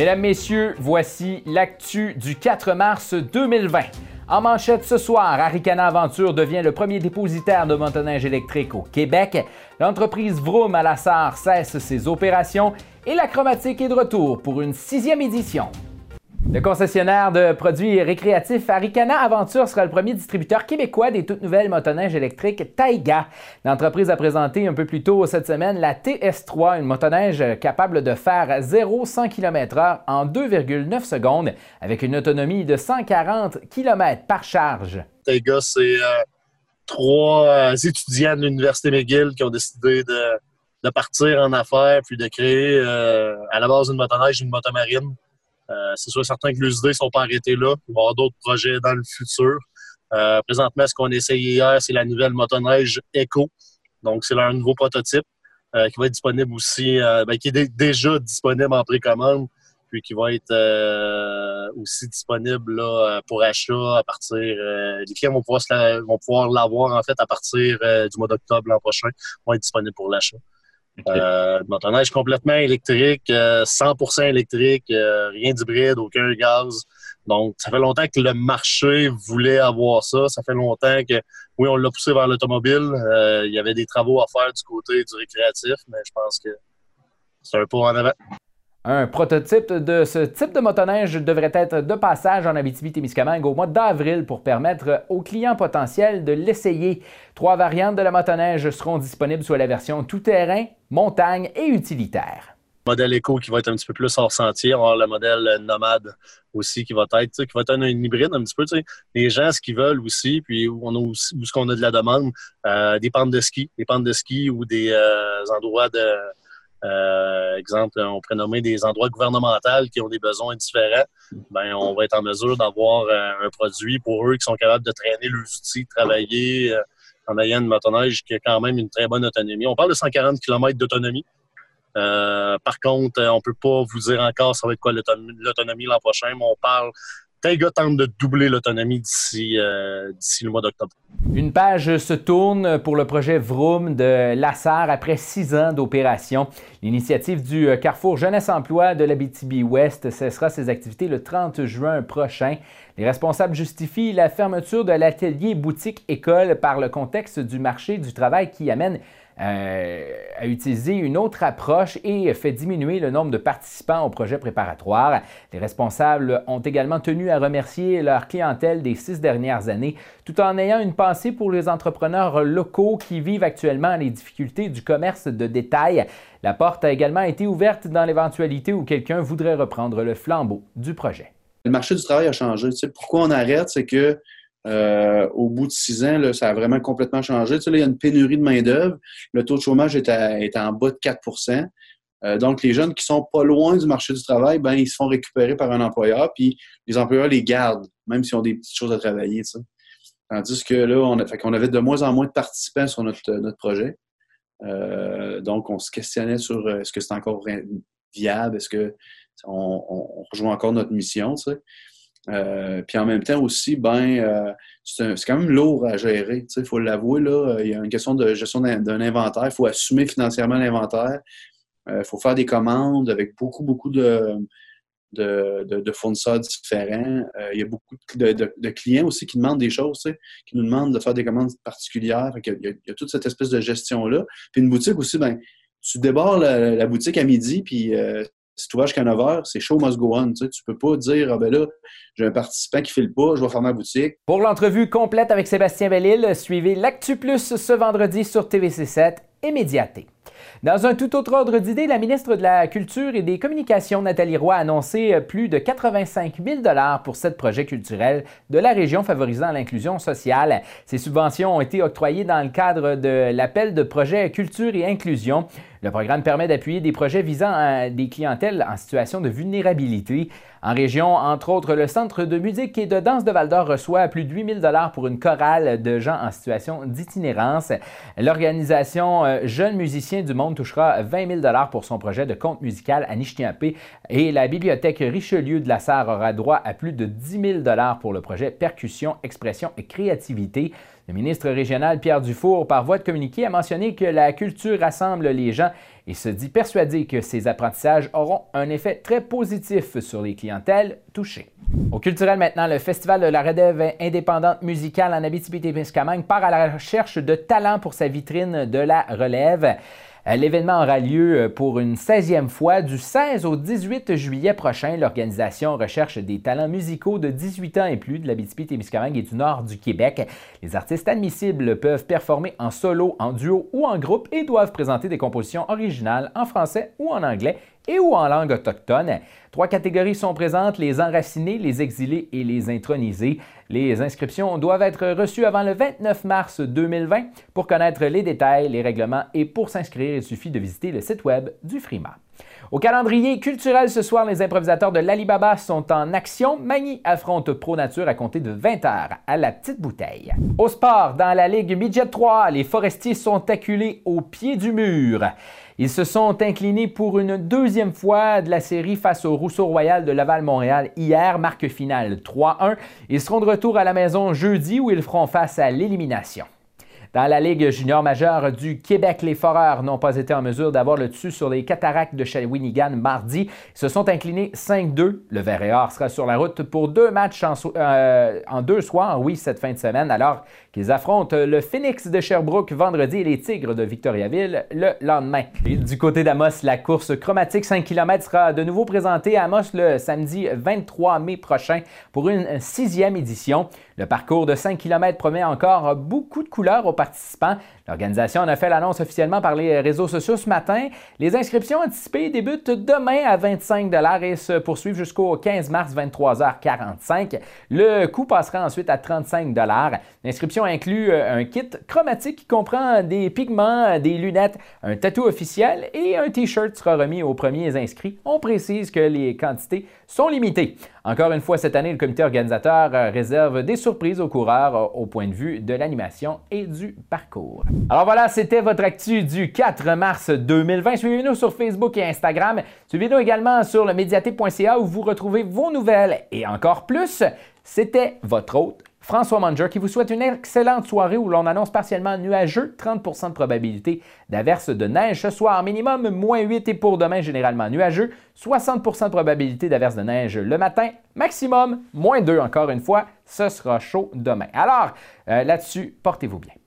Mesdames, Messieurs, voici l'actu du 4 mars 2020. En manchette ce soir, Aricana Aventure devient le premier dépositaire de motoneige électrique au Québec. L'entreprise Vroom à la Sarre cesse ses opérations et la chromatique est de retour pour une sixième édition. Le concessionnaire de produits récréatifs Aricana Aventure sera le premier distributeur québécois des toutes nouvelles motoneiges électriques Taiga. L'entreprise a présenté un peu plus tôt cette semaine la TS3, une motoneige capable de faire 0-100 km/h en 2,9 secondes avec une autonomie de 140 km par charge. Taiga, c'est euh, trois euh, étudiants de l'Université McGill qui ont décidé de, partir en affaires puis de créer euh, à la base une motoneige, une motomarine. Euh, c'est sûr certain que les idées ne sont pas arrêtées là. Il va y avoir d'autres projets dans le futur. Euh, présentement, ce qu'on a essayé hier, c'est la nouvelle motoneige Echo. Donc, c'est leur nouveau prototype euh, qui va être disponible aussi, ben, qui est déjà disponible en précommande, puis qui va être aussi disponible pour achat à partir. les clients vont pouvoir, vont pouvoir l'avoir en fait à partir du mois d'octobre l'an prochain. Vont être disponibles pour l'achat. Euh, motoneige complètement électrique, 100% euh, électrique, euh, rien d'hybride, aucun gaz. Donc, ça fait longtemps que le marché voulait avoir ça. Ça fait longtemps que, oui, on l'a poussé vers l'automobile. il y avait des travaux à faire du côté du récréatif, mais je pense que c'est un pas en avant. Un prototype de ce type de motoneige devrait être de passage en Abitibi-Témiscamingue au mois d'avril pour permettre aux clients potentiels de l'essayer. Trois variantes de la motoneige seront disponibles sur la version tout-terrain, montagne et utilitaire. Modèle éco qui va être un petit peu plus hors sentier, le modèle nomade aussi qui va être, qui va être un, hybride un petit peu. Les gens, ce qu'ils veulent aussi, puis où on a aussi, où ce qu'on a de la demande, euh, des pentes de ski, des pentes de ski ou des euh, endroits de euh, exemple, on pourrait nommer des endroits gouvernementaux qui ont des besoins différents. Ben, on va être en mesure d'avoir euh, un produit pour eux qui sont capables de traîner leurs outils, de travailler euh, en ayant une motoneige qui a quand même une très bonne autonomie. On parle de 140 km d'autonomie. par contre, on peut pas vous dire encore ça va être quoi l'autonomie l'an prochain, mais on parle Taiga tente de doubler l'autonomie euh, d'ici le mois d'octobre. Une page se tourne pour le projet Vroom de Lassar après six ans d'opération. L'initiative du euh, Carrefour Jeunesse Emploi de l'Abitibi-Ouest cessera ses activités le 30 juin prochain. Les responsables justifient la fermeture de l'atelier boutique école par le contexte du marché du travail qui amène a utilisé une autre approche et fait diminuer le nombre de participants au projet préparatoire. Les responsables ont également tenu à remercier leur clientèle des six dernières années, tout en ayant une pensée pour les entrepreneurs locaux qui vivent actuellement les difficultés du commerce de détail. La porte a également été ouverte dans l'éventualité où quelqu'un voudrait reprendre le flambeau du projet. Le marché du travail a changé. pourquoi on arrête? C'est que euh, au bout de six ans, ça a vraiment complètement changé. Il y a une pénurie de main-d'œuvre. Le taux de chômage est, en bas de 4% euh, Donc, les jeunes qui sont pas loin du marché du travail, ben, ils se font récupérer par un employeur, puis les employeurs les gardent, même s'ils ont des petites choses à travailler. Tandis que là, on, avait de moins en moins de participants sur notre, notre projet. Euh, donc, on se questionnait sur est-ce que c'est encore viable, est-ce que on, rejoint encore notre mission. Euh, puis en même temps aussi, ben, euh, c'est quand même lourd à gérer. Il faut l'avouer, là, il y a une question de gestion d'un inventaire. Il faut assumer financièrement l'inventaire. Euh, il faut faire des commandes avec beaucoup, beaucoup de, de, fournisseurs différents. il y a beaucoup de, clients aussi qui demandent des choses, qui nous demandent de faire des commandes particulières. il, y a, toute cette espèce de gestion-là. Puis une boutique aussi, ben, tu débordes la, boutique à midi, puis si tu vas jusqu'à 9 h, c'est show must go on. Tu ne peux pas dire, ah ben là, j'ai un participant qui file pas, je vais faire ma boutique. Pour l'entrevue complète avec Sébastien Bellil, suivez l'Actu Plus ce vendredi sur TVC7 et Médiaté. Dans un tout autre ordre d'idée, la ministre de la Culture et des Communications, Nathalie Roy, a annoncé plus de 85 000 pour sept projets culturels de la région favorisant l'inclusion sociale. Ces subventions ont été octroyées dans le cadre de l'appel de projet Culture et Inclusion. Le programme permet d'appuyer des projets visant des clientèles en situation de vulnérabilité. En région, entre autres, le Centre de musique et de danse de Val-d'Or reçoit plus de 8 000 pour une chorale de gens en situation d'itinérance. L'organisation euh, Jeunes musiciens Du Monde touchera 20 000 pour son projet de conte musical à Nishnapé et la Bibliothèque Richelieu de la Sarre aura droit à plus de 10 000 pour le projet Percussion, Expression et Créativité. Le ministre régional Pierre Dufour, par voie de communiqué, a mentionné que la culture rassemble les gens et se dit persuadé que ces apprentissages auront un effet très positif sur les clientèles touchées. Au culturel maintenant, le Festival de la relève indépendante musicale en Abitibi-Témiscamingue part à la recherche de talents pour sa vitrine de la relève. Euh, l'événement aura lieu euh, pour une 16e fois du 16 au 18 juillet prochain. L'organisation recherche des talents musicaux de 18 ans et plus de la témiscamingue et du nord du Québec. Les artistes admissibles peuvent performer en solo, en duo ou en groupe et doivent présenter des compositions originales en français ou en anglais et ou en langue autochtone. Trois catégories sont présentes, les enracinés, les exilés et les intronisés. Les inscriptions doivent être reçues avant le 29 mars 2020. Pour connaître les détails, les règlements et pour s'inscrire, il suffit de visiter le site web du FRIMA. Au calendrier culturel ce soir, les improvisateurs de l'Alibaba sont en action. Magny affronte Pro Nature à compter de 20h à la petite bouteille. Au sport, dans la Ligue Midget 3, les forestiers sont acculés au pied du mur. Ils se sont inclinés pour une deuxième fois de la série face au Rousseau Royal de Laval-Montréal hier, marque finale 3-1. Ils seront de retour à la maison jeudi où ils feront face à l'élimination. Dans la Ligue junior majeure du Québec, les Foreurs n'ont pas été en mesure d'avoir le dessus sur les cataractes de Shawinigan mardi. Ils se sont inclinés 5-2. Le Vert et Or sera sur la route pour deux matchs en, euh, en, deux soirs, oui, cette fin de semaine, alors qu'ils affrontent le Phoenix de Sherbrooke vendredi et les Tigres de Victoriaville le lendemain. du côté d'Amos, la course chromatique 5 km sera de nouveau présentée à Amos le samedi 23 mai prochain pour une sixième édition. Le parcours de 5 km promet encore beaucoup de couleurs aux participants. L'organisation en a fait l'annonce officiellement par les réseaux sociaux ce matin. Les inscriptions anticipées débutent demain à 25 et se poursuivent jusqu'au 15 mars 23h45. Le coût passera ensuite à 35 L'inscription inclut euh, un kit chromatique qui comprend des pigments, des lunettes, un tatou officiel et un t-shirt sera remis aux premiers inscrits. On précise que les quantités sont limitées. Encore une fois, cette année, le comité organisateur euh, réserve des surprises aux coureurs euh, au point de vue de l'animation et du parcours. Alors voilà, c'était votre actu du 4 mars 2020. Suivez-nous sur Facebook et Instagram. Suivez-nous également sur le médiaté.ca où vous retrouvez vos nouvelles et encore plus. C'était votre hôte François Manger qui vous souhaite une excellente soirée où l'on annonce partiellement nuageux, 30% de probabilité d'averse de neige ce soir, minimum moins 8 et pour demain généralement nuageux, 60% de probabilité d'averse de neige le matin, maximum moins 2 encore une fois, ce sera chaud demain. Alors, euh, là-dessus, portez-vous bien.